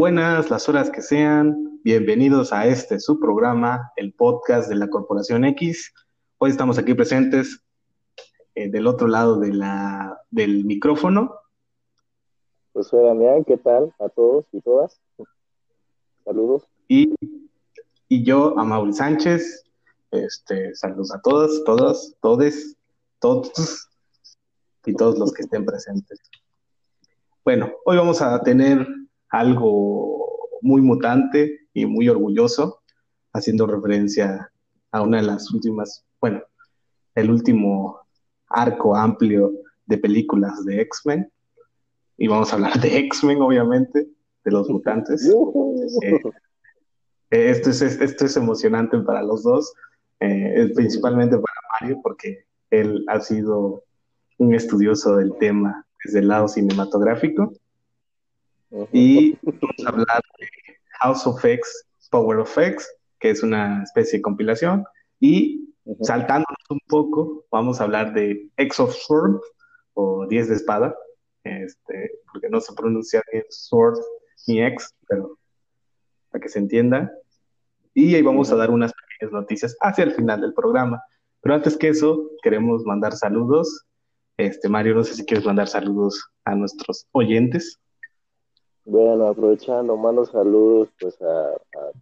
Buenas las horas que sean, bienvenidos a este su programa, el podcast de la Corporación X. Hoy estamos aquí presentes eh, del otro lado de la, del micrófono. Pues soy Damián, ¿qué tal a todos y todas? Saludos. Y, y yo, a Mauri Sánchez, este, saludos a todas, todas, todes, todos y todos los que estén presentes. Bueno, hoy vamos a tener algo muy mutante y muy orgulloso, haciendo referencia a una de las últimas, bueno, el último arco amplio de películas de X-Men. Y vamos a hablar de X-Men, obviamente, de los mutantes. Eh, esto, es, esto es emocionante para los dos, eh, principalmente para Mario, porque él ha sido un estudioso del tema desde el lado cinematográfico. Y vamos a hablar de House of X, Power of X, que es una especie de compilación. Y saltándonos un poco, vamos a hablar de X of Sword o 10 de espada, este, porque no se pronuncia bien Sword ni X, pero para que se entienda. Y ahí vamos a dar unas pequeñas noticias hacia el final del programa. Pero antes que eso, queremos mandar saludos. Este, Mario, no sé si quieres mandar saludos a nuestros oyentes. Bueno, aprovechando, mando saludos pues a,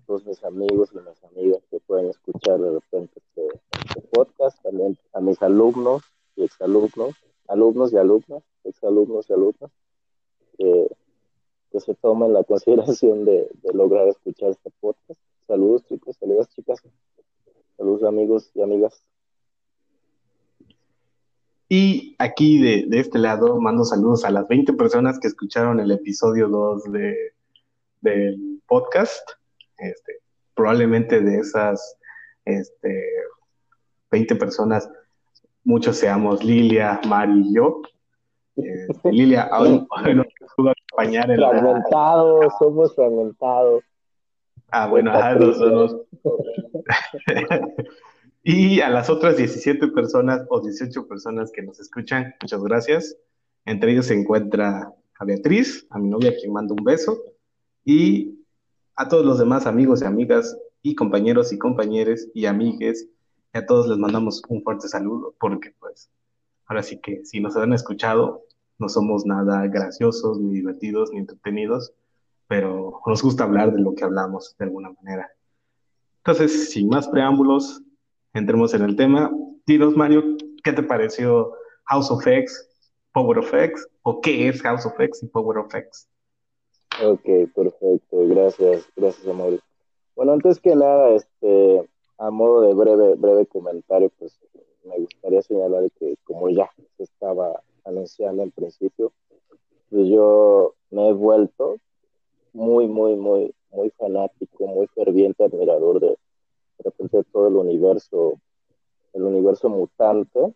todos mis amigos y mis amigas que pueden escuchar de repente este, este, podcast, también a mis alumnos y exalumnos, alumnos y alumnas, exalumnos y alumnas, que, se tomen la consideración de, de, lograr escuchar este podcast. Saludos chicos, saludos chicas, saludos amigos y amigas. Y aquí de, de, este lado mando saludos a las 20 personas que escucharon el episodio 2 de, del podcast. Este, probablemente de esas este, 20 personas, muchos seamos Lilia, Mari y yo. Este, Lilia, hoy, no pudo acompañar en Fragmentado, somos fragmentados. Ah, bueno, a los, los... Y a las otras 17 personas o 18 personas que nos escuchan, muchas gracias. Entre ellos se encuentra a Beatriz, a mi novia, quien manda un beso, y a todos los demás amigos y amigas y compañeros y compañeras y amigues, y a todos les mandamos un fuerte saludo, porque pues ahora sí que si nos han escuchado, no somos nada graciosos, ni divertidos, ni entretenidos, pero nos gusta hablar de lo que hablamos de alguna manera. Entonces, sin más preámbulos, entremos en el tema. Dinos, Mario, ¿qué te pareció House of X, Power of X? ¿O qué es House of X y Power of X? Ok, perfecto. Gracias, gracias, Mario. Bueno, antes que nada, este, a modo de breve, breve comentario, pues me gustaría señalar que como ya se estaba anunciando en principio, pues yo me he vuelto muy, muy, muy, muy fanático, muy ferviente admirador de repente todo el universo, el universo mutante.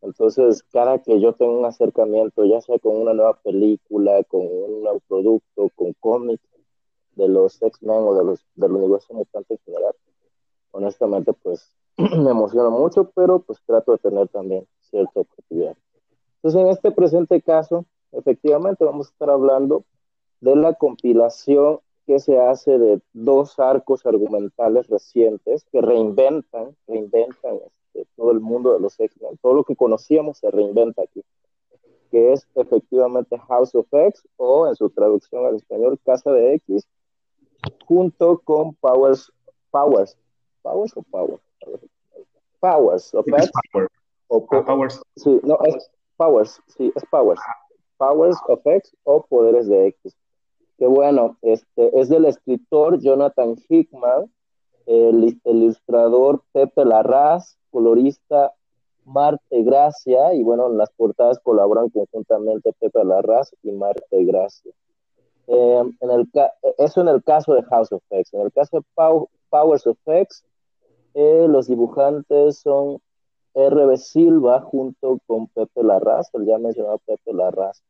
Entonces, cada que yo tengo un acercamiento, ya sea con una nueva película, con un nuevo producto, con cómics de los X-Men o de los, del universo mutante en general, honestamente, pues me emociona mucho, pero pues trato de tener también cierta objetividad. Entonces, en este presente caso, efectivamente vamos a estar hablando de la compilación que se hace de dos arcos argumentales recientes que reinventan, reinventan este, todo el mundo de los X-Men. Todo lo que conocíamos se reinventa aquí, que es efectivamente House of X o en su traducción al español Casa de X, junto con Powers, Powers, Powers o Powers, Powers of X. O ah, Powers. Sí, no, es Powers, sí, es Powers. Powers of X o Poderes de X que bueno, este, es del escritor Jonathan Hickman, el, ilustrador Pepe Larraz, colorista Marte Gracia, y bueno, en las portadas colaboran conjuntamente Pepe Larraz y Marte Gracia. Eh, en el, eso en el caso de House of X. En el caso de Powers of X, eh, los dibujantes son R.B. Silva junto con Pepe Larraz, el ya mencionado Pepe Larraz.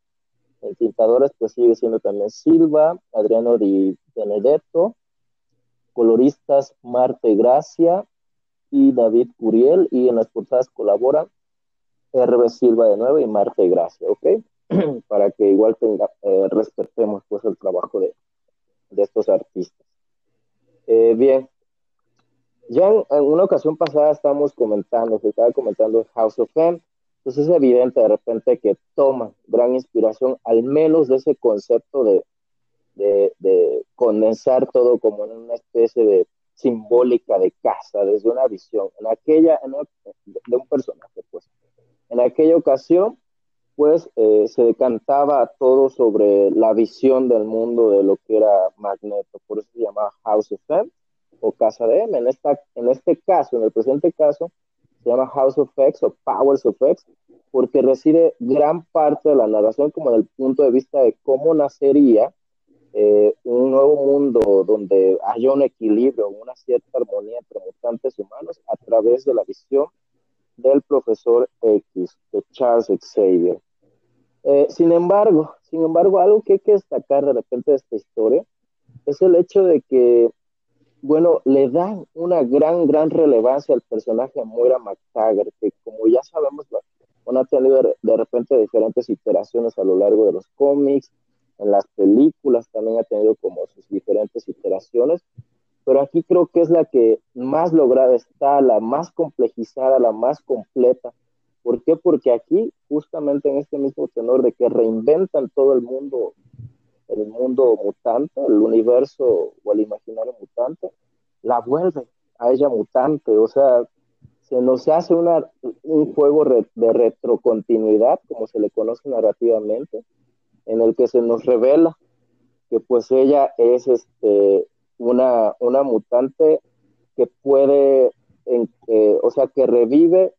En pintadores, pues sigue siendo también Silva, Adriano Di Benedetto, coloristas Marte Gracia y David Curiel, y en las portadas colaboran RB Silva de nuevo y Marte Gracia, ¿ok? Para que igual tenga, eh, respetemos pues el trabajo de, de estos artistas. Eh, bien, ya en, una ocasión pasada estábamos comentando, se estaba comentando House of M, entonces es evidente de repente que toma gran inspiración, al menos de ese concepto de, de, condensar todo como en una especie de simbólica de casa, desde una visión, en aquella, de un personaje, pues. En aquella ocasión, pues, eh, se decantaba todo sobre la visión del mundo de lo que era Magneto, por eso se llamaba House of M o Casa de M. En, esta, en este caso, en el presente caso, se llama House of X o Powers of X, porque reside gran parte de la narración como del punto de vista de cómo nacería eh, un nuevo mundo donde haya un equilibrio, una cierta armonía entre mutantes humanos a través de la visión del profesor X, de Charles Xavier. Eh, sin embargo, sin embargo, algo que hay que destacar de repente de esta historia es el hecho de que, bueno, le dan una gran, gran relevancia al personaje Moira McTaggart, que como ya sabemos, ha tenido de repente diferentes iteraciones a lo largo de los cómics, en las películas también ha tenido como sus diferentes iteraciones, pero aquí creo que es la que más lograda está, la más complejizada, la más completa. ¿Por qué? Porque aquí, justamente en este mismo tenor de que reinventan todo el mundo, el mundo mutante, el universo o el imaginario mutante, la vuelve a ella mutante, o sea, se nos hace una, un juego de retrocontinuidad, como se le conoce narrativamente, en el que se nos revela que pues ella es este, una, una mutante que puede, o sea, que revive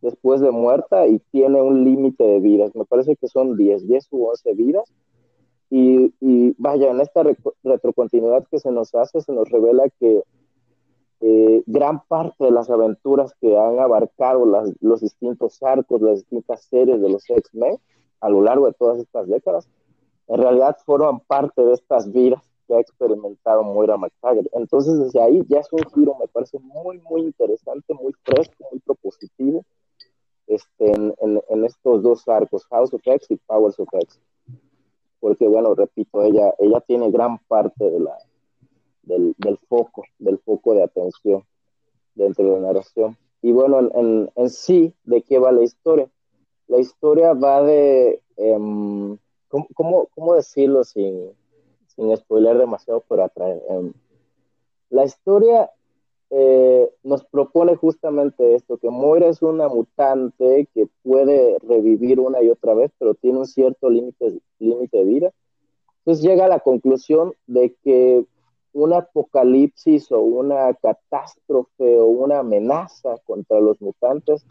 después de muerta y tiene un límite de vidas. Me parece que son 10, 10 u 11 vidas. Y, y vaya, en esta retrocontinuidad que se nos hace, se nos revela que eh, gran parte de las aventuras que han abarcado las, los distintos arcos, las distintas series de los X-Men, a lo largo de todas estas décadas, en realidad forman parte de estas vidas que ha experimentado Moira McTaggart. Entonces, desde ahí ya es un giro, me parece muy, muy interesante, muy fresco, muy propositivo este, en, en, estos dos arcos, House of X y Powers of X. Porque, bueno, repito, ella, ella tiene gran parte de la, del, del foco, del foco de atención dentro de la narración. Y bueno, en, en sí, ¿de qué va la historia? la historia va de, em, ¿cómo, cómo, decirlo sin, sin spoiler demasiado, pero atraer? Em, la historia eh, nos propone justamente esto, que Moira es una mutante que puede revivir una y otra vez, pero tiene un cierto límite de vida. Entonces llega a la conclusión de que un apocalipsis o una catástrofe o una amenaza contra los mutantes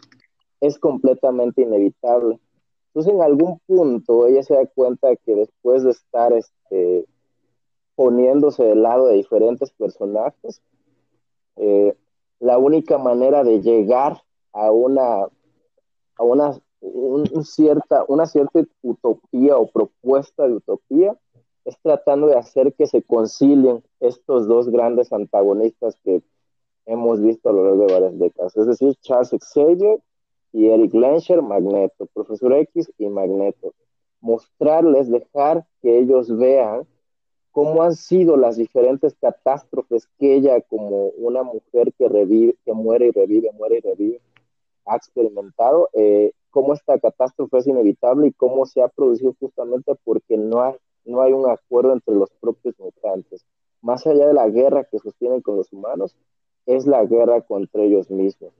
es completamente inevitable. Entonces, en algún punto ella se da cuenta que después de estar este, poniéndose del lado de diferentes personajes, eh, la única manera de llegar a una, a una, cierta, una cierta utopía o propuesta de utopía es tratando de hacer que se concilien estos dos grandes antagonistas que hemos visto a lo largo de varias décadas, es decir, Charles Xavier y Eric Lenscher, Magneto, Profesor X y Magneto. Mostrarles, dejar que ellos vean cómo han sido las diferentes catástrofes que ella, como una mujer que revive, que muere y revive, muere y revive, ha experimentado, eh, cómo esta catástrofe es inevitable y cómo se ha producido justamente porque no hay, no hay un acuerdo entre los propios mutantes. Más allá de la guerra que sostienen con los humanos, es la guerra contra ellos mismos.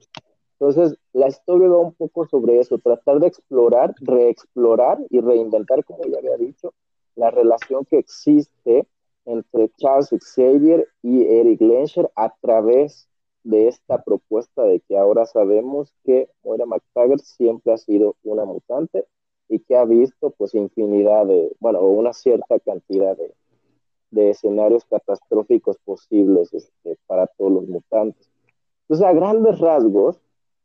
Entonces, la historia va un poco sobre eso, tratar de explorar, reexplorar y reinventar, como ya había dicho, la relación que existe entre Charles Xavier y Eric Lenscher a través de esta propuesta de que ahora sabemos que Moira McTaggart siempre ha sido una mutante y que ha visto pues infinidad de, bueno, una cierta cantidad de, de escenarios catastróficos posibles este, para todos los mutantes. Entonces, a grandes rasgos,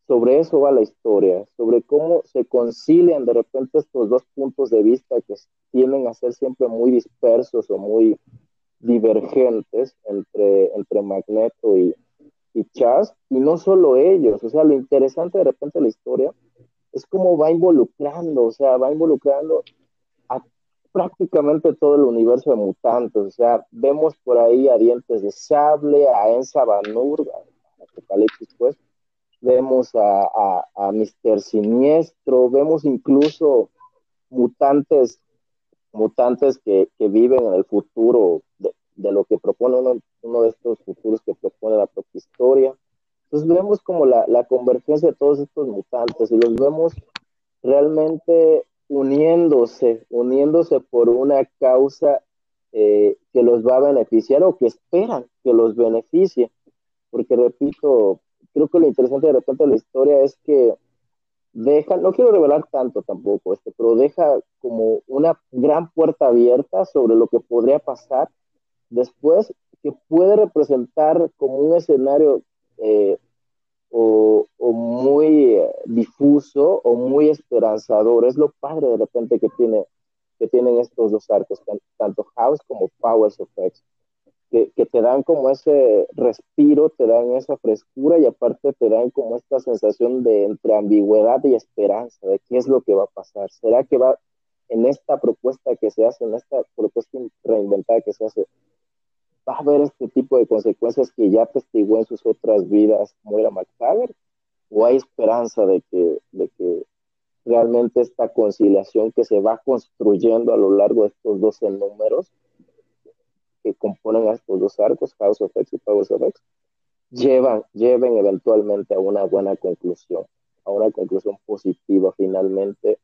sobre eso va la historia, sobre cómo se concilian de repente estos dos puntos de vista que tienden a ser siempre muy dispersos o muy divergentes entre, entre Magneto y, y Chas, y no solo ellos, o sea, lo interesante de repente de la historia es cómo va involucrando, o sea, va involucrando a prácticamente todo el universo de mutantes. O sea, vemos por ahí a Dientes de Sable, a Ensa Banur, a Apocalipsis, pues. Vemos a, a, Mister Siniestro, vemos incluso mutantes, mutantes que, que viven en el futuro de, de lo que propone uno, uno, de estos futuros que propone la propia historia. Entonces vemos como la, la convergencia de todos estos mutantes y los vemos realmente uniéndose, uniéndose por una causa eh, que los va a beneficiar o que esperan que los beneficie. Porque repito, creo que lo interesante de repente de la historia es que deja, no quiero revelar tanto tampoco, este, pero deja como una gran puerta abierta sobre lo que podría pasar después, que puede representar como un escenario eh, o, o, muy eh, difuso o muy esperanzador. Es lo padre de repente que, tiene, que tienen estos dos arcos, tanto House como Powers of X, que, te dan como ese respiro, te dan esa frescura y aparte te dan como esta sensación de entre ambigüedad y esperanza de qué es lo que va a pasar. ¿Será que va en esta propuesta que se hace, en esta propuesta reinventada que se hace, va a haber este tipo de consecuencias que ya testigó en sus otras vidas Moira McTaggart? ¿O hay esperanza de que, de que realmente esta conciliación que se va construyendo a lo largo de estos 12 números que componen estos dos arcos, House of X y Powers of X, llevan, lleven eventualmente a una buena conclusión, a una conclusión positiva finalmente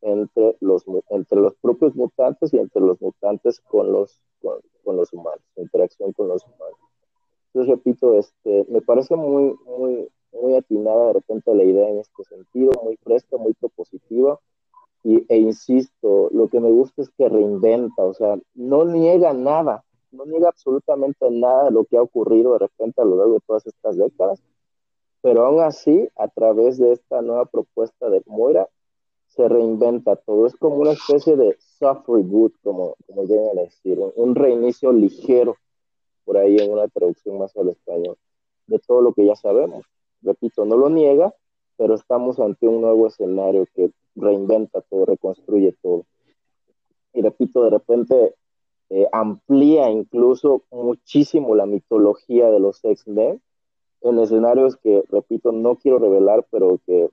entre los, entre los propios mutantes y entre los mutantes con los, con, con los humanos, interacción con los humanos. Entonces, repito, este, me parece muy, muy, muy atinada de repente la idea en este sentido, muy fresca, muy propositiva. Y, e insisto, lo que me gusta es que reinventa, o sea, no niega nada, no niega absolutamente nada de lo que ha ocurrido de repente a lo largo de todas estas décadas, pero aún así, a través de esta nueva propuesta de Moira, se reinventa todo. Es como una especie de soft reboot, como, como llegan a decir, un reinicio ligero, por ahí en una traducción más al español, de todo lo que ya sabemos. Repito, no lo niega, pero estamos ante un nuevo escenario que reinventa todo, reconstruye todo. Y repito, de repente eh, amplía incluso muchísimo la mitología de los X-Men en escenarios que, repito, no quiero revelar, pero que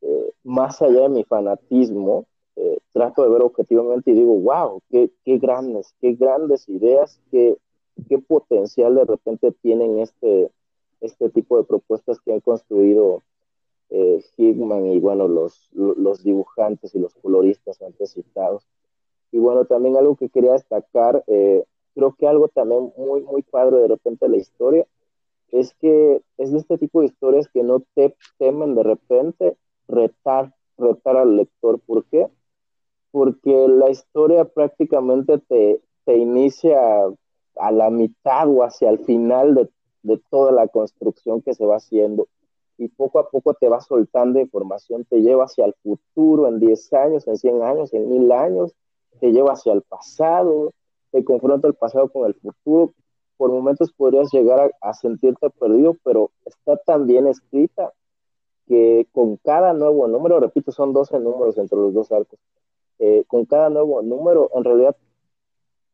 eh, más allá de mi fanatismo, eh, trato de ver objetivamente y digo, wow, qué, qué grandes, qué grandes ideas, qué, qué potencial de repente tienen este, este tipo de propuestas que han construido eh, Hickman y bueno, los, los dibujantes y los coloristas antes citados. Y bueno, también algo que quería destacar, eh, creo que algo también muy, muy padre de repente de la historia, es que es de este tipo de historias que no te temen de repente retar, retar al lector. ¿Por qué? Porque la historia prácticamente te, te inicia a la mitad o hacia el final de, de toda la construcción que se va haciendo y poco a poco te va soltando información, te lleva hacia el futuro en 10 años, en 100 años, en 1000 años, te lleva hacia el pasado, te confronta el pasado con el futuro. Por momentos podrías llegar a, a sentirte perdido, pero está tan bien escrita que con cada nuevo número, repito, son 12 números entre los dos arcos, eh, con cada nuevo número, en realidad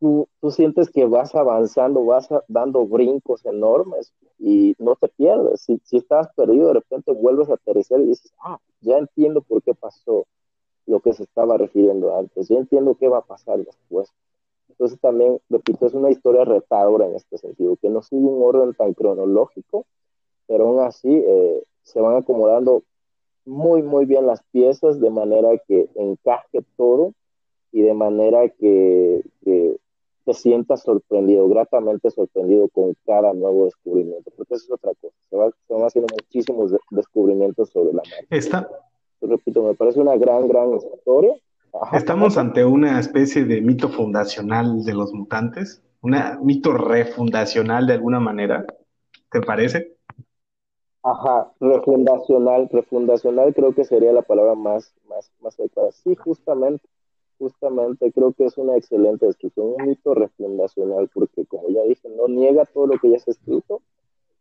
tú, tú sientes que vas avanzando, vas a, dando brincos enormes y no te pierdes. Si, si estás perdido, de repente vuelves a aterrizar y dices, ah, ya entiendo por qué pasó lo que se estaba refiriendo antes, ya entiendo qué va a pasar después. Entonces también, repito, es una historia retadora en este sentido, que no sigue un orden tan cronológico, pero aún así eh, se van acomodando muy, muy bien las piezas de manera que encaje todo y de manera que, te sientas sorprendido, gratamente sorprendido con cada nuevo descubrimiento, porque eso es otra cosa. Se, va, se van haciendo muchísimos de, descubrimientos sobre la marca. Está. Repito, me parece una gran, gran historia. Ajá, Estamos ante una especie de mito fundacional de los mutantes, un mito refundacional de alguna manera, ¿te parece? Ajá, refundacional, refundacional creo que sería la palabra más, más, más adecuada. Sí, justamente, justamente creo que es una excelente descripción, un mito refundacional, porque como ya dije, no niega todo lo que ya se ha escrito,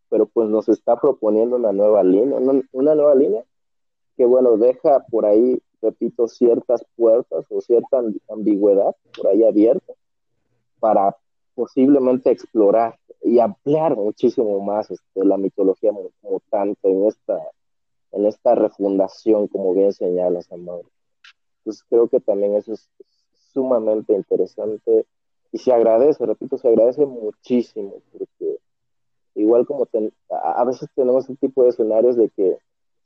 pero pues nos está proponiendo una nueva línea, una, una nueva línea que bueno, deja por ahí repito, ciertas puertas o cierta ambigüedad por ahí abierta para posiblemente explorar y ampliar muchísimo más este, la mitología mutante en esta, en esta refundación, como bien señala Amado. Entonces creo que también eso es sumamente interesante y se agradece, repito, se agradece muchísimo, porque igual como a veces tenemos este tipo de escenarios de que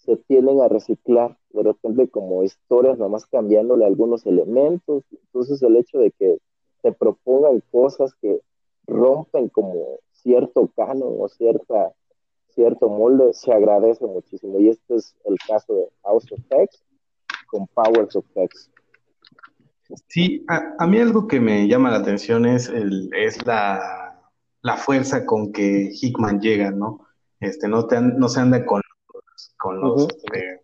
se tienden a reciclar de repente como historias, nada más cambiándole algunos elementos, entonces el hecho de que te propongan cosas que rompen como cierto canon o cierta, cierto molde, se agradece muchísimo. Y este es el caso de House of X con Powers of X. Sí, a, mí algo que me llama la atención es, es la, la fuerza con que Hickman llega, ¿no? Este, no, te, no se anda con, con los, este,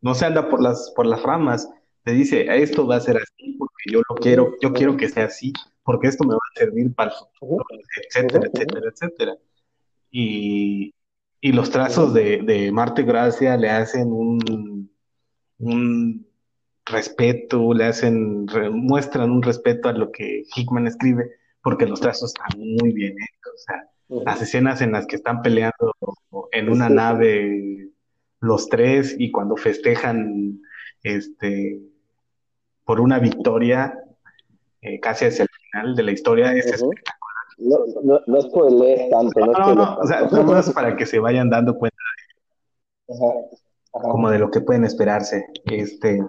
no se anda por las, por las ramas, te dice, esto va a ser así porque yo lo quiero, yo quiero que sea así, porque esto me va a servir para el futuro, etcétera, etcétera, etcétera. Y, y los trazos de, de Marte Gracia le hacen un, un respeto, le hacen, muestran un respeto a lo que Hickman escribe, porque los trazos están muy bien hechos. O sea, las escenas en las que están peleando en una nave los tres y cuando festejan este por una victoria eh, casi hacia el final de la historia es espectacular. No, no, no spoilees tanto. No, no, no, o sea, no es para que se vayan dando cuenta como de lo que pueden esperarse. Este,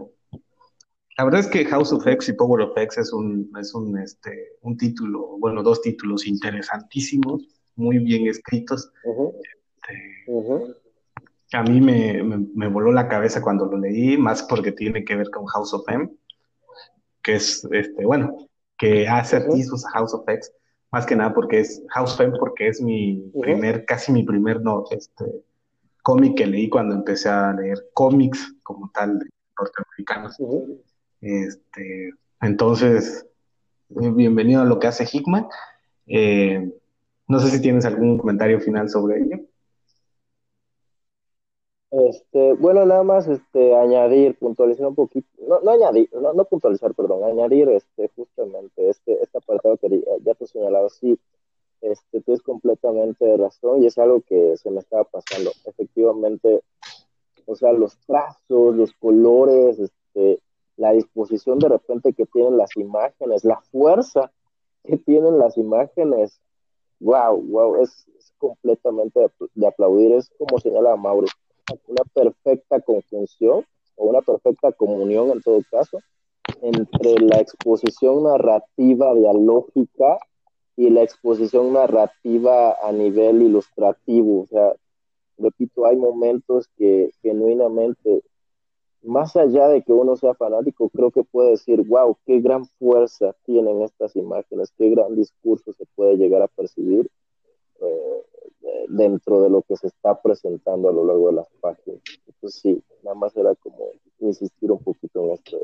la verdad es que House of X y Power of X es un, es un, este, un título, bueno, dos títulos interesantísimos, muy bien escritos. Este, a mí me, me, voló la cabeza cuando lo leí, más porque tiene que ver con House of M, que es, este, bueno, que hace atisbos a House of X, más que nada porque es House of M, porque es mi primer, casi mi primer no, este, cómic que leí cuando empecé a leer cómics como tal de norteamericanos. Este, entonces, bienvenido a lo que hace Hickman. Eh, no sé si tienes algún comentario final sobre ello. Este, bueno, nada más este, añadir, puntualizar un poquito, no, no añadir, no, no, puntualizar, perdón, añadir este, justamente este, este apartado que ya te he señalado, sí, este, tienes completamente razón y es algo que se me estaba pasando. Efectivamente, o sea, los trazos, los colores, este, la disposición de repente que tienen las imágenes, la fuerza que tienen las imágenes, wow, wow, es, completamente de, de aplaudir, es como señala Mauro una perfecta conjunción o una perfecta comunión en todo caso entre la exposición narrativa dialógica y la exposición narrativa a nivel ilustrativo. O sea, repito, hay momentos que genuinamente, más allá de que uno sea fanático, creo que puede decir, wow, qué gran fuerza tienen estas imágenes, qué gran discurso se puede llegar a percibir. Eh, dentro de lo que se está presentando a lo largo de las páginas. Entonces sí, nada más era como insistir un poquito en, esto,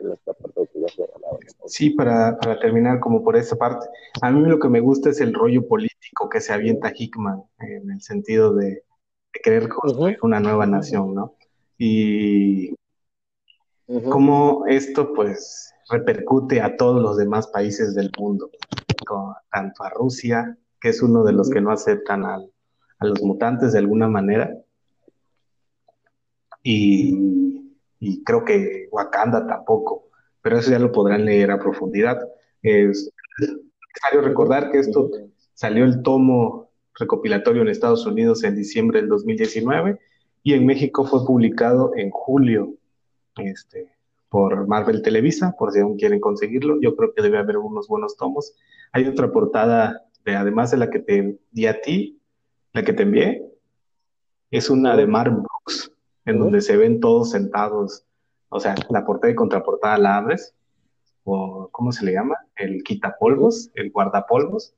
en esta parte que ya se hablaba. Sí, para, para, terminar como por esa parte, a mí lo que me gusta es el rollo político que se avienta Hickman en el sentido de, querer construir una nueva nación, ¿no? Y cómo esto pues repercute a todos los demás países del mundo, tanto a Rusia, que es uno de los que no aceptan a los mutantes de alguna manera. Y, creo que Wakanda tampoco, pero eso ya lo podrán leer a profundidad. Es necesario recordar que esto salió el tomo recopilatorio en Estados Unidos en diciembre del 2019 y en México fue publicado en julio este, por Marvel Televisa, por si aún quieren conseguirlo. Yo creo que debe haber unos buenos tomos. Hay otra portada, de, además de la que te di a ti, la que te envié es una de Mark Brooks, en donde se ven todos sentados. O sea, la portada y contraportada la abres, o ¿cómo se le llama? El quitapolvos, el guardapolvos.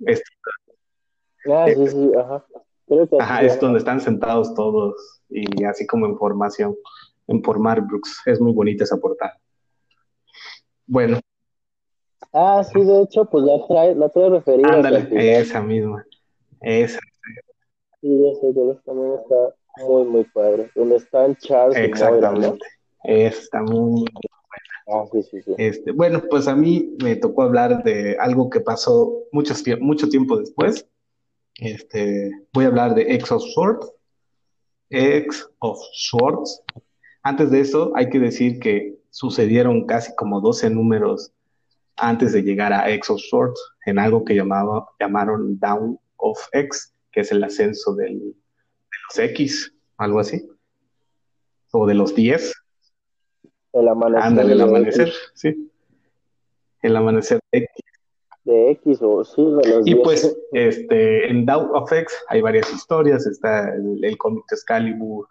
Este, ah, sí, sí, ajá. ajá, es donde están sentados todos y así como en formación, en por Mark Brooks. Es muy bonita esa portada. Bueno. Ah, sí, de hecho, pues la trae, la trae referida. Ándale, esa misma. Esa. Sí, sé que también está, muy, muy padre. Donde están Charles Exactamente. y Está muy, Ah, sí, sí, sí. Este, bueno, pues a mí me tocó hablar de algo que pasó mucho, mucho tiempo después. Este, voy a hablar de X of Swords. X of Swords. Antes de eso, hay que decir que sucedieron casi como 12 números antes de llegar a Swords, en algo que llamaba, llamaron Down of X, que es el ascenso del, de los X, algo así, o de los 10. El amanecer. el amanecer, sí. El amanecer de X. De X o sí, de los Y pues, este, en Down of X hay varias historias, está el, cómic Excalibur,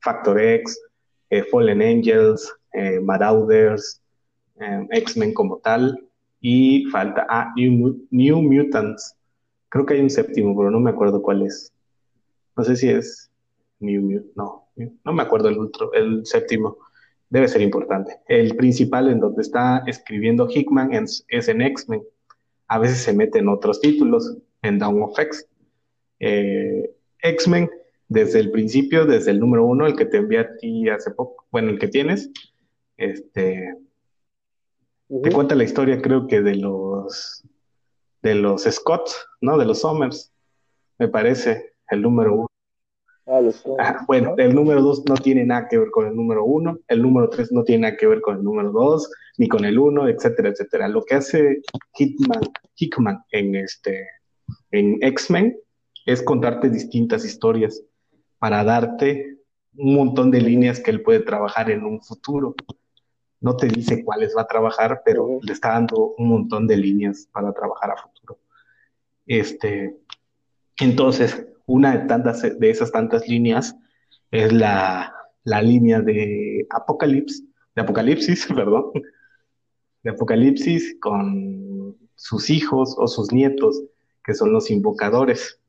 Factor X, eh, Fallen Angels, eh, Marauders, eh, X-Men como tal, y falta, ah, New, Mutants. Creo que hay un séptimo, pero no me acuerdo cuál es. No sé si es New Mutants, no, no me acuerdo el, otro, el séptimo. Debe ser importante. El principal en donde está escribiendo Hickman es, en X-Men. A veces se mete en otros títulos, en Down of X. X-Men desde el principio, desde el número uno, el que te envié a ti hace poco, bueno, el que tienes, este, te cuenta la historia, creo que de los, de los Scotts, ¿no? De los Somers, me parece, el número uno. Ah, ah, bueno, el número dos no tiene nada que ver con el número uno, el número tres no tiene nada que ver con el número dos, ni con el uno, etcétera, etcétera. Lo que hace Hickman, Hickman en este, en X-Men es contarte distintas historias para darte un montón de líneas que él puede trabajar en un futuro. No te dice cuáles va a trabajar, pero le está dando un montón de líneas para trabajar a futuro. Este, entonces, una de, tantas, de esas tantas líneas es la, la línea de Apocalipsis, de Apocalipsis, perdón, de Apocalipsis con sus hijos o sus nietos, que son los invocadores.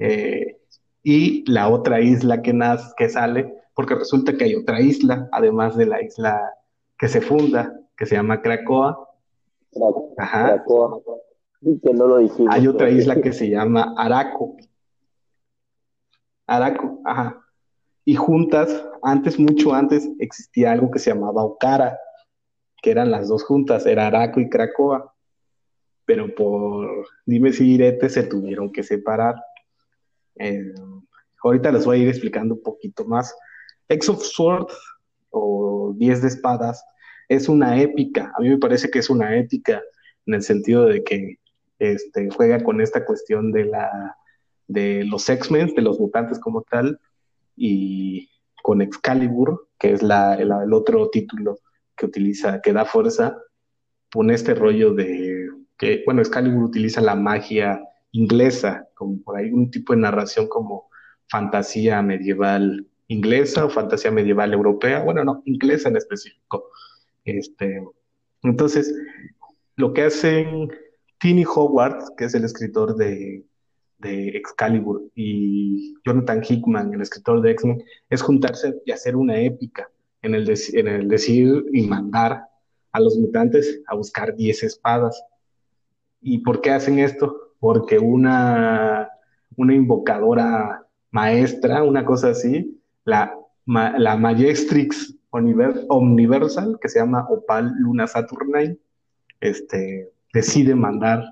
Eh, y la otra isla que, que sale, porque resulta que hay otra isla, además de la isla que se funda, que se llama Cracoa. Ajá. Cracoa. Que no lo dijimos. Hay otra isla que se llama Araco. Araco, ajá. Y juntas, antes, mucho antes, existía algo que se llamaba Ocara, que eran las dos juntas, era Araco y Cracoa. Pero por dime si direte se tuvieron que separar. Eh, ahorita les voy a ir explicando un poquito más. X of Swords o 10 de espadas es una épica. A mí me parece que es una épica en el sentido de que este, juega con esta cuestión de, la, de los X-Men, de los mutantes como tal, y con Excalibur, que es la, el otro título que utiliza, que da fuerza, pone este rollo de que, bueno, Excalibur utiliza la magia inglesa, como por ahí un tipo de narración como fantasía medieval inglesa o fantasía medieval europea, bueno, no, inglesa en específico. Este, entonces, lo que hacen Tini Howard, que es el escritor de, de Excalibur, y Jonathan Hickman, el escritor de X-Men, es juntarse y hacer una épica en el, en el decir y mandar a los mutantes a buscar 10 espadas. ¿Y por qué hacen esto? porque una, una invocadora maestra, una cosa así, la, la Majestrix Universal, que se llama Opal Luna Saturnae, este, decide mandar.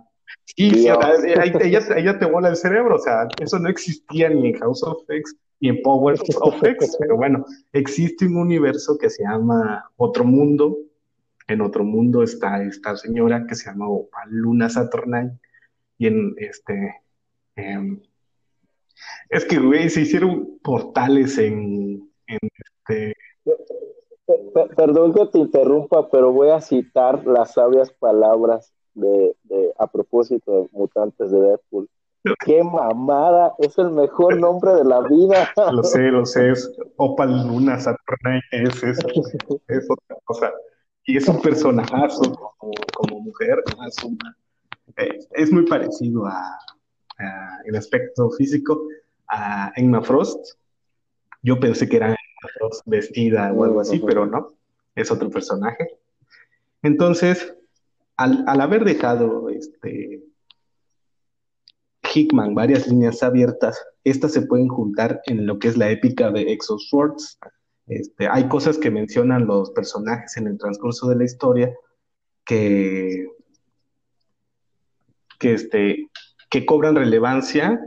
Y ella, te vuela el cerebro, o sea, eso no existía ni en House of X ni en Power of X, pero bueno, existe un universo que se llama Otro Mundo. En Otro Mundo está esta señora que se llama Opal Luna Saturnae, y en este. Em, es que, güey, se hicieron portales en, este. Perdón que te interrumpa, pero voy a citar las sabias palabras de, a propósito de Mutantes de Deadpool. ¡Qué mamada! Es el mejor nombre de la vida. Lo sé, lo sé. Es Opal Luna Saturnae. Es eso. Es otra cosa. Y es un personajazo como, como mujer. Es una, eh, es muy parecido a, el aspecto físico a Emma Frost. Yo pensé que era Emma Frost vestida o algo así, pero no, es otro personaje. Entonces, al, haber dejado este Hickman varias líneas abiertas, estas se pueden juntar en lo que es la épica de Exos Swords. Este, hay cosas que mencionan los personajes en el transcurso de la historia que, que, este, que cobran relevancia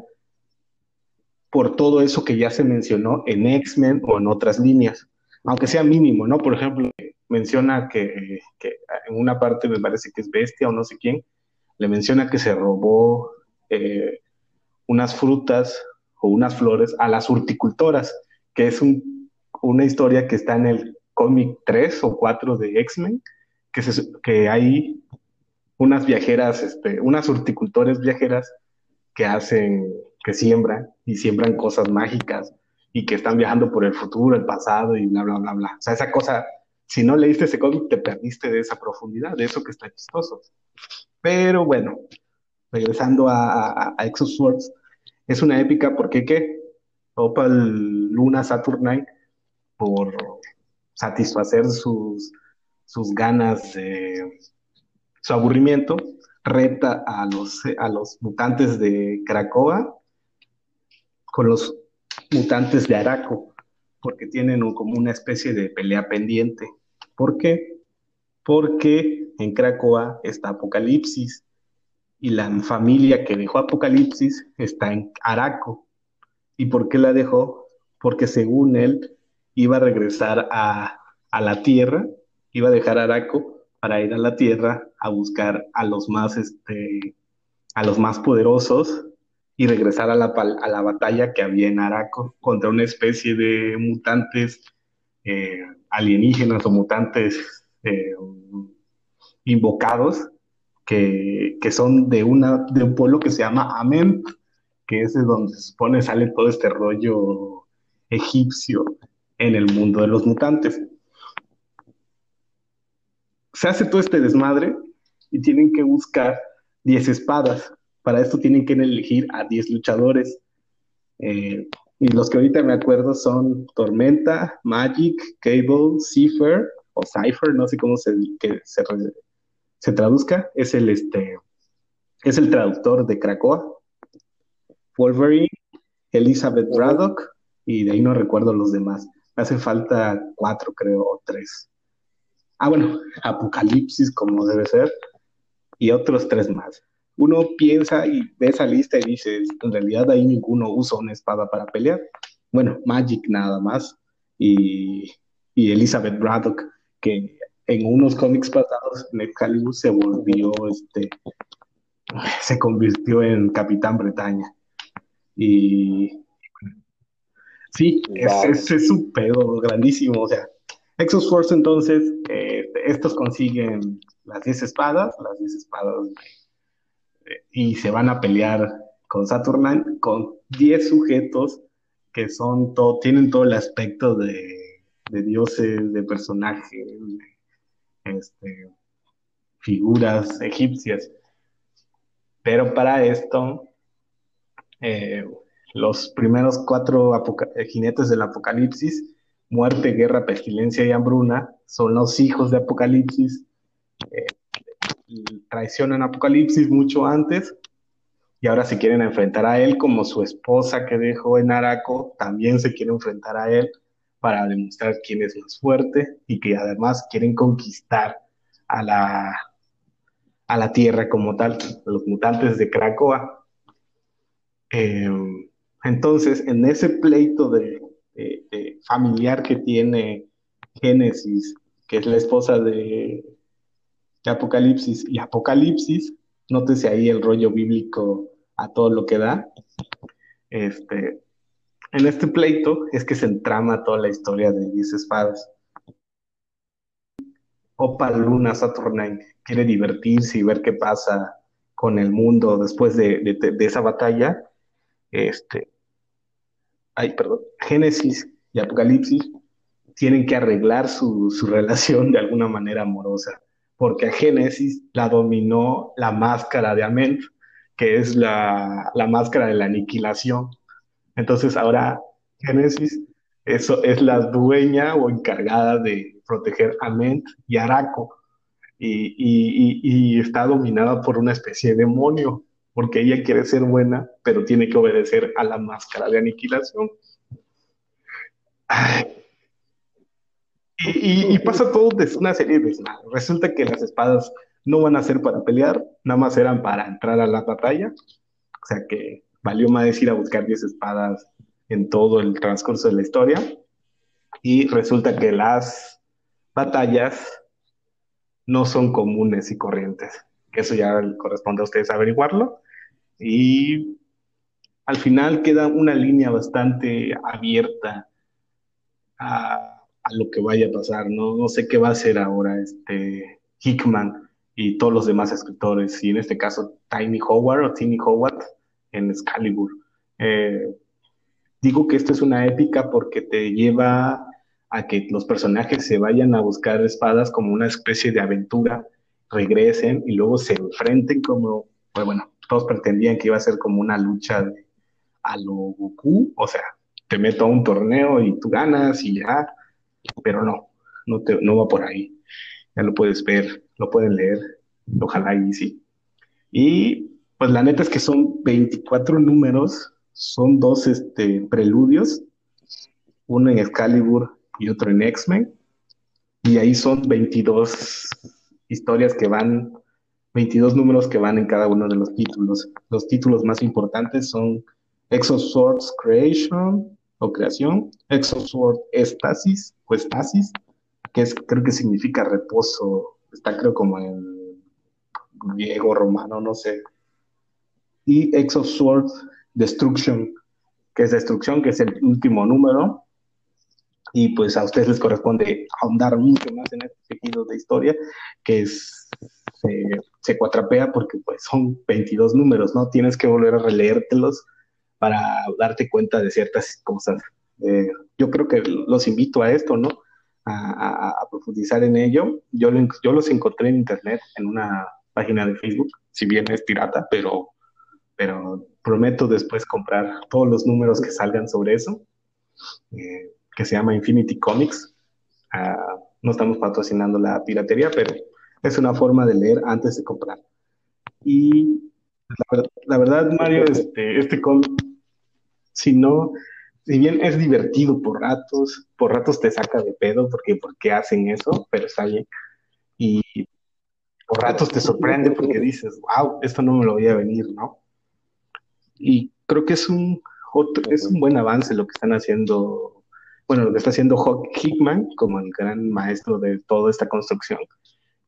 por todo eso que ya se mencionó en X-Men o en otras líneas, aunque sea mínimo, ¿no? Por ejemplo, menciona que, en una parte me parece que es Bestia o no sé quién, le menciona que se robó eh, unas frutas o unas flores a las horticultoras, que es una historia que está en el cómic 3 o 4 de X-Men, que, que hay unas viajeras, este, unas horticultores viajeras que hacen, que siembran y siembran cosas mágicas y que están viajando por el futuro, el pasado y bla, bla, bla, bla. O sea, esa cosa, si no leíste ese cómic, te perdiste de esa profundidad, de eso que está chistoso. Pero bueno, regresando a, a, Swords, es una épica porque ¿qué? Opal Luna Saturnine, por satisfacer sus, sus ganas, de su aburrimiento, reta a los, a los mutantes de Cracoa con los mutantes de Araco, porque tienen como una especie de pelea pendiente. ¿Por qué? Porque en Cracoa está Apocalipsis y la familia que dejó Apocalipsis está en Araco. ¿Y por qué la dejó? Porque según él iba a regresar a, a la Tierra, iba a dejar Araco para ir a la Tierra a buscar a los más, este, a los más poderosos y regresar a la, a la batalla que había en Araco contra una especie de mutantes eh, alienígenas o mutantes eh, invocados que, que, son de, una, de un pueblo que se llama Amen, que es de donde se supone sale todo este rollo egipcio en el mundo de los mutantes. Se hace todo este desmadre y tienen que buscar 10 espadas. Para esto tienen que elegir a 10 luchadores. Eh, y los que ahorita me acuerdo son Tormenta, Magic, Cable, Cipher o Cypher, no sé cómo se, se, se, traduzca. Es el, este, es el traductor de Krakoa. Wolverine, Elizabeth Braddock y de ahí no recuerdo los demás. Hace falta cuatro, creo, o tres. Ah, bueno, Apocalipsis como debe ser y otros tres más. Uno piensa y ve esa lista y dice, en realidad ahí ninguno usa una espada para pelear. Bueno, Magic nada más y, y Elizabeth Braddock, que en unos cómics pasados en Excalibur se volvió, este, se convirtió en Capitán Bretaña. Y sí, es, es, un pedo grandísimo, o sea, Exos Force entonces, eh, estos consiguen las 10 espadas, las 10 espadas, y se van a pelear con Saturnine con 10 sujetos que son todo, tienen todo el aspecto de, dioses, de personajes, este, figuras egipcias. Pero para esto, eh, los primeros cuatro jinetes del apocalipsis muerte, guerra, pestilencia y hambruna, son los hijos de Apocalipsis, eh, traicionan Apocalipsis mucho antes y ahora se quieren enfrentar a él como su esposa que dejó en Araco, también se quiere enfrentar a él para demostrar quién es más fuerte y que además quieren conquistar a la, a la tierra como tal, los mutantes de Cracoa. Eh, entonces, en ese pleito de, familiar que tiene Génesis, que es la esposa de, Apocalipsis, y Apocalipsis, nótese ahí el rollo bíblico a todo lo que da. Este, en este pleito es que se entrama toda la historia de 10 espadas. Opa Luna Saturnine quiere divertirse y ver qué pasa con el mundo después de, de esa batalla. Este, ay, perdón, Génesis y Apocalipsis tienen que arreglar su, relación de alguna manera amorosa, porque a Génesis la dominó la máscara de Amén, que es la, máscara de la aniquilación. Entonces ahora Génesis eso es la dueña o encargada de proteger a Ment y Araco. Y, y, está dominada por una especie de demonio, porque ella quiere ser buena, pero tiene que obedecer a la máscara de aniquilación. Y, pasa todo de una serie de Resulta que las espadas no van a ser para pelear, nada más eran para entrar a la batalla. O sea que valió más ir a buscar 10 espadas en todo el transcurso de la historia. Y resulta que las batallas no son comunes y corrientes. Eso ya corresponde a ustedes averiguarlo. Y al final queda una línea bastante abierta a, lo que vaya a pasar, ¿no? No sé qué va a hacer ahora este Hickman y todos los demás escritores, y en este caso Tiny Howard o Tiny Howard en Excalibur. Eh, digo que esto es una épica porque te lleva a que los personajes se vayan a buscar espadas como una especie de aventura, regresen y luego se enfrenten como, pues bueno, todos pretendían que iba a ser como una lucha de, a lo Goku, o sea, te meto a un torneo y tú ganas y ya, pero no, no, te, no va por ahí. Ya lo puedes ver, lo pueden leer, ojalá y sí. Y pues la neta es que son 24 números, son dos este, preludios, uno en Excalibur y otro en X-Men, y ahí son 22 historias que van 22 números que van en cada uno de los títulos. Los títulos más importantes son Exoswords Creation o Creación, Exosword Estasis o Estasis, que es, creo que significa reposo, está creo como en griego, romano, no sé. Y Exosword Destruction, que es destrucción, que es el último número. Y pues a ustedes les corresponde ahondar mucho más en este tejido de historia, que es se, cuatrapea porque pues son 22 números, ¿no? Tienes que volver a releértelos para darte cuenta de ciertas cosas. Eh, yo creo que los invito a esto, ¿no? A, profundizar en ello. Yo, yo los encontré en internet, en una página de Facebook, si bien es pirata, pero, pero prometo después comprar todos los números que salgan sobre eso, eh, que se llama Infinity Comics. Ah, no estamos patrocinando la piratería, pero es una forma de leer antes de comprar. Y la, verdad, Mario, este, este cómic, si no, si bien es divertido por ratos, por ratos te saca de pedo porque por qué hacen eso, pero está bien. Y por ratos te sorprende porque dices, wow, esto no me lo voy a venir, ¿no? Y creo que es un, es un buen avance lo que están haciendo, bueno, lo que está haciendo Hawk Hickman como el gran maestro de toda esta construcción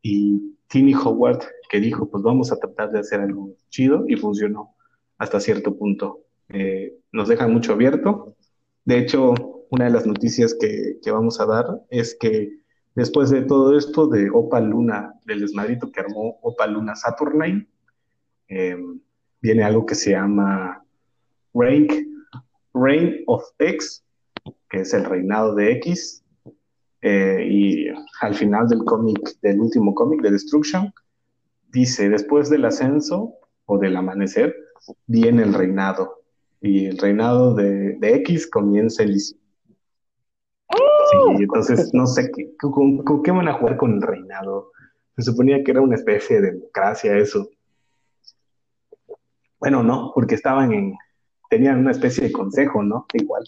y Timmy Howard que dijo, pues vamos a tratar de hacer algo chido y funcionó hasta cierto punto. Eh, nos deja mucho abierto. De hecho, una de las noticias que, vamos a dar es que después de todo esto de Opa Luna, del desmadrito que armó Opa Luna Saturnine, em, viene algo que se llama Reign, Reign of X, que es el reinado de X, eh, y al final del cómic, del último cómic de Destruction, dice, después del ascenso o del amanecer, viene el reinado. Y el reinado de, X comienza el Sí, entonces no sé ¿qué, con, qué van a jugar con el reinado. Se suponía que era una especie de democracia eso. Bueno, no, porque estaban en, tenían una especie de consejo, ¿no? Igual.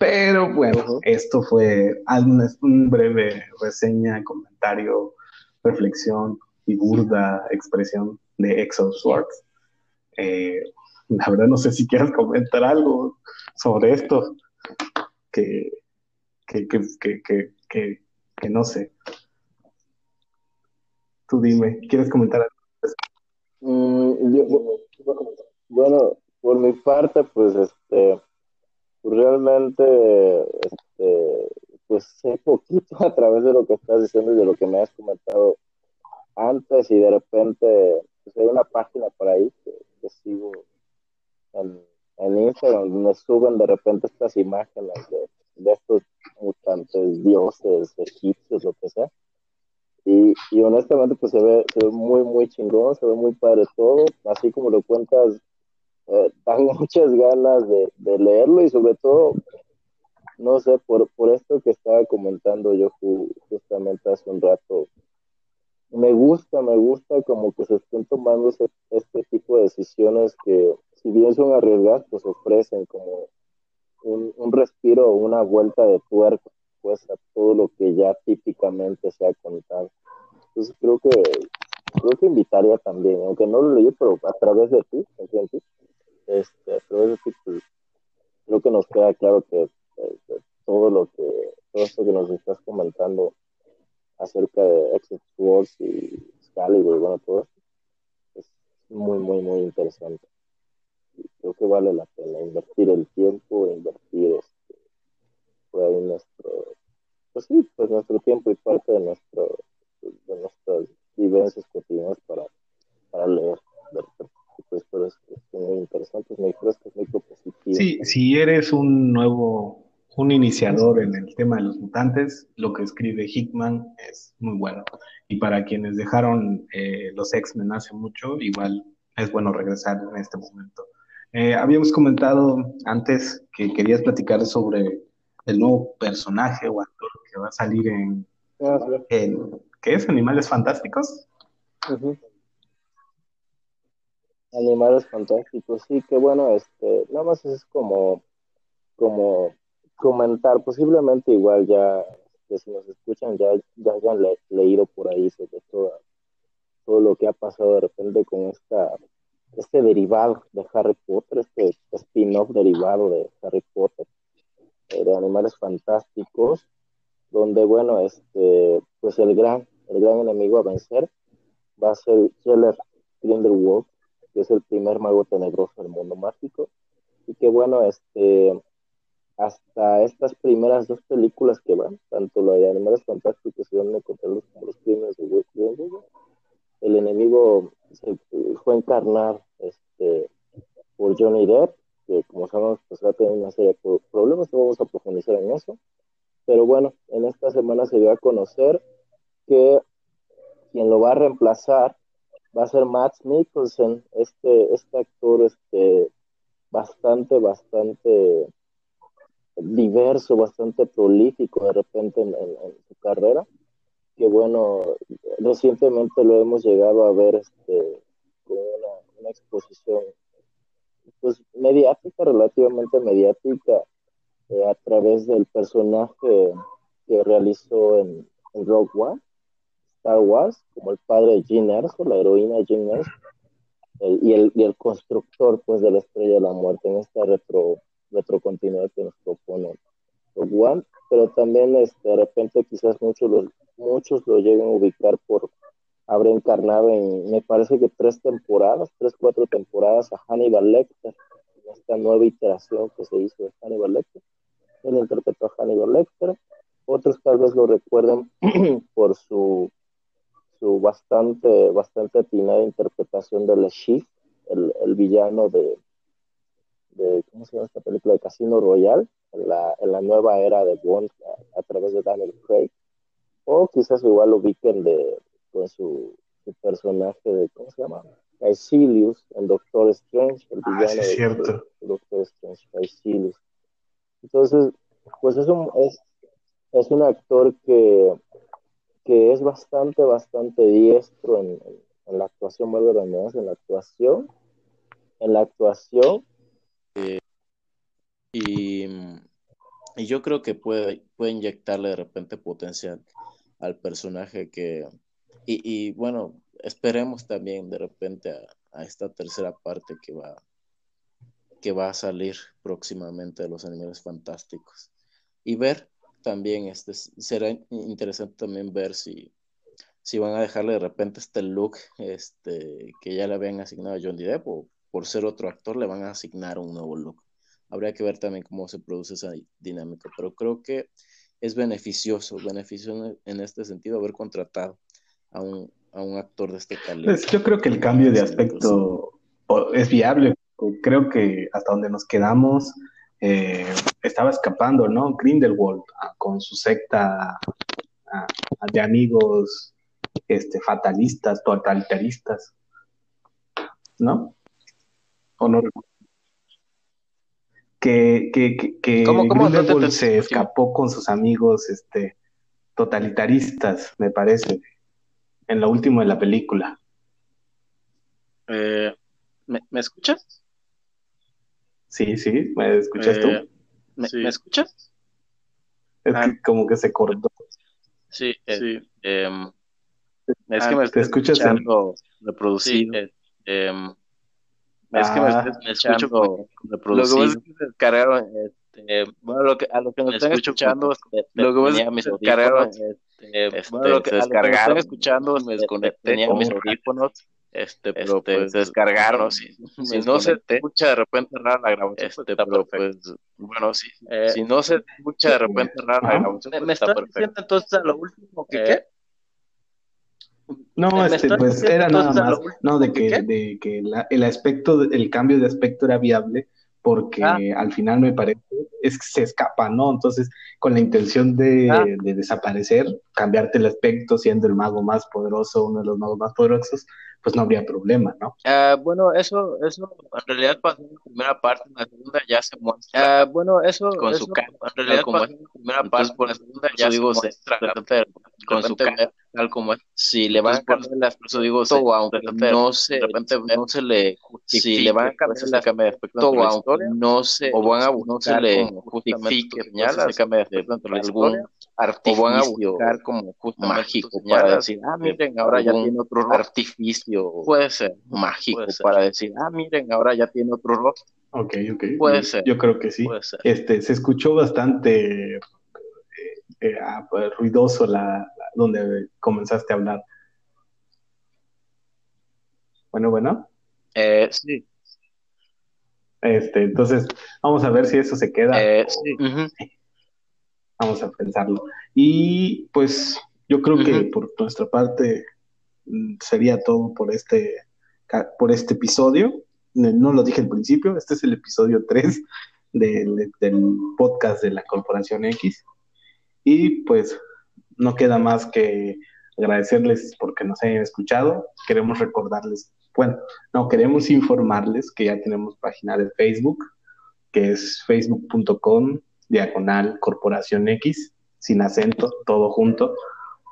Pero bueno, esto fue un breve reseña, comentario, reflexión y burda expresión de Exo Swords. Eh, la verdad no sé si quieres comentar algo sobre esto, que, que, que, que, no sé. Tú dime, ¿quieres comentar algo? Mm, bueno, por mi parte, pues este realmente, este, pues sé poquito a través de lo que estás diciendo y de lo que me has comentado antes y de repente, pues hay una página por ahí que, sigo en, en, Instagram donde suben de repente estas imágenes de, estos mutantes, dioses, egipcios, lo que sea. Y, y honestamente, pues se ve, se ve muy, muy chingón, se ve muy padre todo, así como lo cuentas eh, tengo muchas ganas de, leerlo y sobre todo, no sé, por, por esto que estaba comentando yo justamente hace un rato, me gusta, me gusta como que se estén tomando este tipo de decisiones que, si bien son arriesgadas, pues ofrecen como un, un respiro una vuelta de tuerca pues a todo lo que ya típicamente se ha contado. Entonces creo que creo que invitaría también, aunque no lo leí, pero a través de ti, este, de ti, pues, creo que nos queda claro que este, todo lo que, todo esto que nos estás comentando acerca de Exit Wars y Excalibur y bueno, todo es muy, muy, muy interesante. creo que vale la pena invertir el tiempo, invertir este, por ahí nuestro, pues sí, pues nuestro tiempo y parte de nuestro, de nuestras vivencias cotidianas para, para leer. Pues, pero es, muy interesante, es muy fresco, es muy propositivo. Sí, si eres un nuevo un iniciador en el tema de los mutantes, lo que escribe Hickman es muy bueno. Y para quienes dejaron eh, los X-Men hace mucho, igual es bueno regresar en este momento. Eh, habíamos comentado antes que querías platicar sobre el nuevo personaje o actor que va a salir en, ah, ¿qué es? Animales Fantásticos. Animales Fantásticos, sí, que bueno, este, nada más es como, como comentar, posiblemente igual ya, que si nos escuchan, ya, ya hayan leído por ahí sobre todo, todo lo que ha pasado de repente con esta, este derivado de Harry Potter, este spin-off derivado de Harry Potter, eh, de Animales Fantásticos, donde, bueno, este, pues el gran, el gran enemigo a vencer va a ser Scheller Grindelwald, que es el primer mago tenebroso del mundo mágico, y que, bueno, este hasta estas primeras dos películas que van, tanto la de Animales Fantásticos y donde encontrarlos como los crímenes de Will el enemigo se fue encarnar este, por Johnny Depp, que como sabemos pues ha tenido una serie de problemas, no vamos a profundizar en eso, pero bueno, en esta semana se dio a conocer que quien lo va a reemplazar va a ser Matt Mikkelsen, este, este actor este, bastante, bastante diverso, bastante prolífico de repente en, su carrera, que bueno, recientemente lo hemos llegado a ver este, con una, exposición pues mediática, relativamente mediática, eh, a través del personaje que realizó en, Rogue One, Star Wars, como el padre de Jean Erso, la heroína Jean Erso, y, el, y el constructor pues de la estrella de la muerte en esta retro retrocontinuidad que nos propone One, pero también este, de repente quizás muchos, los, muchos lo lleguen a ubicar por haber encarnado en, me parece que tres temporadas, tres, cuatro temporadas a Hannibal Lecter, en esta nueva iteración que se hizo de Hannibal Lecter. Él interpretó a Hannibal Lecter. Otros tal vez lo recuerden por su, su bastante, bastante atinada interpretación de Le Chiffre, el, el villano de, de, ¿cómo se llama esta película? De Casino Royale, en la, en la nueva era de Bond a, través de Daniel Craig. O quizás igual lo ubiquen de, con su, su personaje de, ¿cómo se llama? Caecilius en Doctor Strange, el ah, villano es cierto. de, Doctor Strange, Caecilius. Entonces, pues es un, es, es un actor que, que es bastante, bastante diestro en, en, la actuación, vuelvo a en la actuación, en la actuación y, y, yo creo que puede, puede inyectarle de repente potencial al personaje que, y, y bueno, esperemos también de repente a, esta tercera parte que va, que va a salir próximamente de los animales fantásticos. Y ver también, este, será interesante también ver si, si van a dejarle de repente este look este, que ya le habían asignado a John Depp o por ser otro actor le van a asignar un nuevo look. Habría que ver también cómo se produce esa dinámica, pero creo que es beneficioso, beneficioso en este sentido haber contratado a un, a un actor de este calibre. Pues yo creo que el cambio de aspecto es viable. Creo que hasta donde nos quedamos eh, estaba escapando, ¿no? Grindelwald ah, con su secta ah, de amigos este, fatalistas, totalitaristas, ¿no? ¿O no? Que, que, que, se escapó con sus amigos este, totalitaristas, me parece, en lo último de la película. Eh, ¿me, escuchas? Sí, sí, ¿me escuchas tú? Eh, ¿me, escuchas? Es que ah. como que se cortó. Sí, eh, sí. Em, es ah, que me estoy escuchando reproducido. Sí, em, es que me, ah, me escucho reproducido. Lo que descargaron, este, bueno, lo que, a lo que me están escuchando, lo que me descargaron, este, bueno, lo que, a lo que me están escuchando, me desconecté tenía mis audífonos este, pero este, pues descargaron, si, si no se escucha de repente rara la grabación, pues, este, pero pues, bueno, sí, eh, si no se escucha de repente rara la grabación, pues, ¿me está diciendo entonces a lo último que eh, qué? No, este, pues era nada más, no, de que, de que la, el aspecto, el cambio de aspecto era viable, porque ah. al final me parece es que se escapa, ¿no? Entonces, con la intención de, ah. de, desaparecer, cambiarte el aspecto, siendo el mago más poderoso, uno de los magos más poderosos, pues no habría problema, ¿no? Ah, bueno, eso, eso en realidad pasó en la primera parte, en la segunda ya se muestra. Ah, bueno, eso con su cara, en realidad como en la primera parte, por la segunda ya digo, se muestra con su cara, tal como es. Si le van a cambiar las cosas, digo, todo, aunque no se, de repente no se le si le van a cambiar las cambia de aspecto, aunque no se, o van a no se le justifique, señala, se cambia de aspecto algún artificio, o van a buscar como mágico para decir, ah, miren, ahora ya tiene otro artificio, puede ser mágico para decir, ah, miren, ahora ya tiene otro rostro. Ok, ok. Puede ser. Yo creo que sí. Este, se escuchó bastante eh, eh, ah, pues, ruidoso la, donde comenzaste a hablar. Bueno, bueno. Eh, sí. Este, entonces, vamos a ver si eso se queda. Eh, sí. Vamos a pensarlo. Y pues yo creo que por nuestra parte mm, sería todo por este, por este episodio. No lo dije al principio, este es el episodio 3 del, del podcast de la Corporación X. Y pues no queda más que agradecerles porque nos hayan escuchado. Queremos recordarles, bueno, no, queremos informarles que ya tenemos página de Facebook, que es facebook.com diagonal Corporación X, sin acento, todo junto,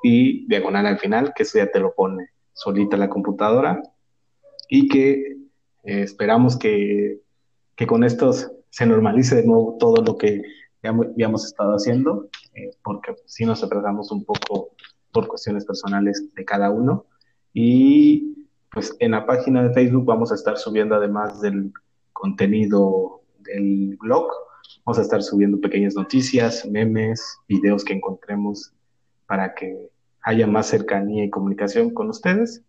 y diagonal al final, que eso ya te lo pone solita la computadora, y que eh, esperamos que, que, con estos se normalice de nuevo todo lo que ya, habíamos estado haciendo, eh, porque si nos atrasamos un poco por cuestiones personales de cada uno, y pues en la página de Facebook vamos a estar subiendo además del contenido del blog, Vamos a estar subiendo pequeñas noticias, memes, videos que encontremos para que haya más cercanía y comunicación con ustedes.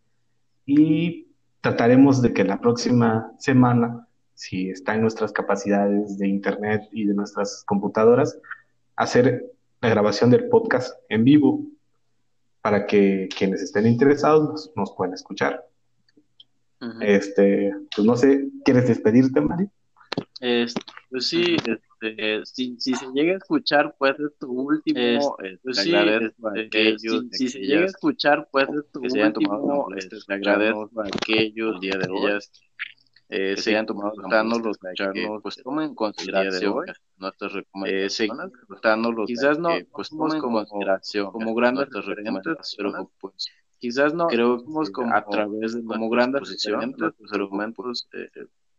Y trataremos de que la próxima semana, si está en nuestras capacidades de Internet y de nuestras computadoras, hacer la grabación del podcast en vivo para que quienes estén interesados nos, puedan escuchar. Este, pues no sé, ¿quieres despedirte, Mari? pues sí, este, si, si se llega a escuchar, pues es tu último. Este, pues sí, este, si, se llega a escuchar, pues es tu último. Este, le agradezco a aquellos día de hoy. Eh, se hayan tomado los escucharnos, pues tomen en consideración nuestras recomendaciones, eh, quizás no, pues tomen en consideración como grandes recomendaciones, pero pues quizás no creo como a través de como grandes posiciones, los argumentos eh,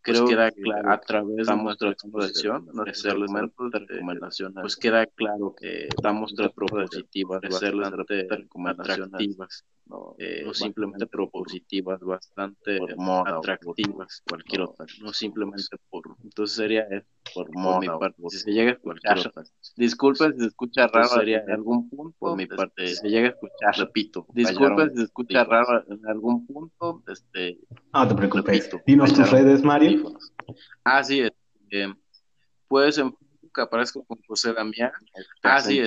creo que queda claro a través de nuestra exposición, nuestros elementos de recomendación, pues queda claro que damos tres propositivas, hacerles recomendaciones no, eh, no simplemente propositivas, bastante atractivas, cualquier otra, no simplemente por, entonces sería por, por mi parte, si se llega a escuchar, disculpen si se escucha raro sería en algún punto, por mi parte, si se llega a escuchar, repito, disculpen si se escucha raro en algún punto, este, no te preocupes, dinos tus redes, Mario. Ah, sí, eh, puedes en que aparezco con José Damián, ah, sí,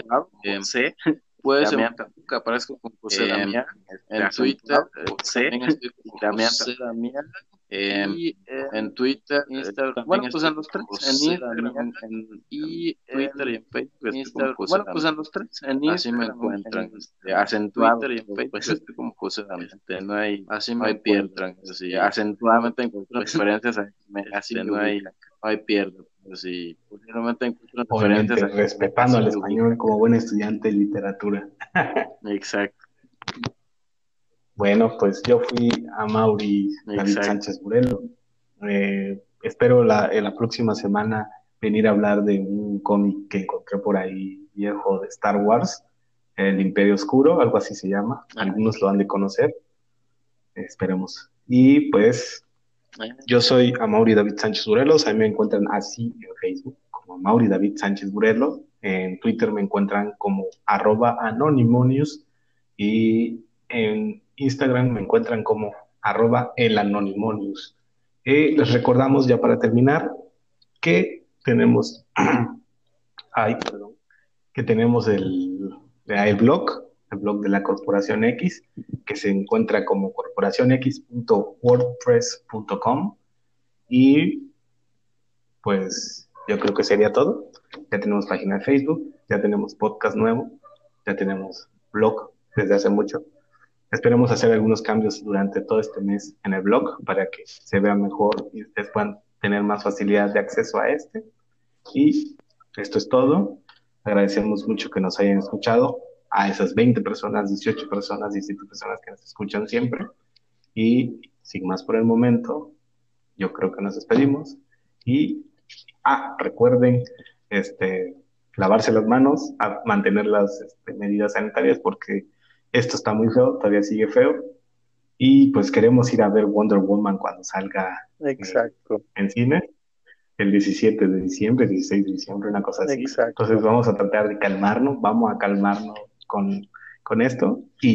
eh, Puedes Damián, que aparezco con José eh, Damián en Twitter, José, Damián, José Damián y en Twitter, Instagram, bueno, pues en los tres, en Instagram, en, y Twitter y en Facebook, Instagram, bueno, pues en los tres, en Instagram, así me encuentran, en Twitter y en Facebook, pues estoy como José Damián, no hay, así me encuentran, así, acentuadamente encuentro referencias, así no hay, no hay pierde, Sí, posiblemente encuentro Obviamente, respetando al español como buen estudiante de literatura. Exacto. Bueno, pues yo fui a Mauri David Sánchez Burelo. Eh, espero la, en la próxima semana venir a hablar de un cómic que encontré por ahí viejo de Star Wars, El Imperio Oscuro, algo así se llama. Ah. Algunos lo han de conocer. esperemos. Y pues yo soy Amaury David Sánchez Burelos, ahí me encuentran así en Facebook como Amaury David Sánchez Burelo, en Twitter me encuentran como arroba anonymonius y en Instagram me encuentran como arroba el. Y les recordamos ya para terminar que tenemos, ay, perdón, que tenemos el, el blog, el blog de la Corporación X, que se encuentra como corporacionx.wordpress.com y pues yo creo que sería todo. Ya tenemos página de Facebook, ya tenemos podcast nuevo, ya tenemos blog desde hace mucho. Esperemos hacer algunos cambios durante todo este mes en el blog para que se vea mejor y ustedes puedan tener más facilidad de acceso a este. Y esto es todo. Agradecemos mucho que nos hayan escuchado a esas 20 personas, 18 personas, 17 personas que nos escuchan siempre. Y sin más por el momento, yo creo que nos despedimos. Y, ah, recuerden, este, lavarse las manos, a mantener las este, medidas sanitarias porque esto está muy feo, todavía sigue feo. Y pues queremos ir a ver Wonder Woman cuando salga eh, Exacto. en cine el 17 de diciembre, 16 de diciembre, una cosa así. Entonces vamos a tratar de calmarnos, vamos a calmarnos con, con esto y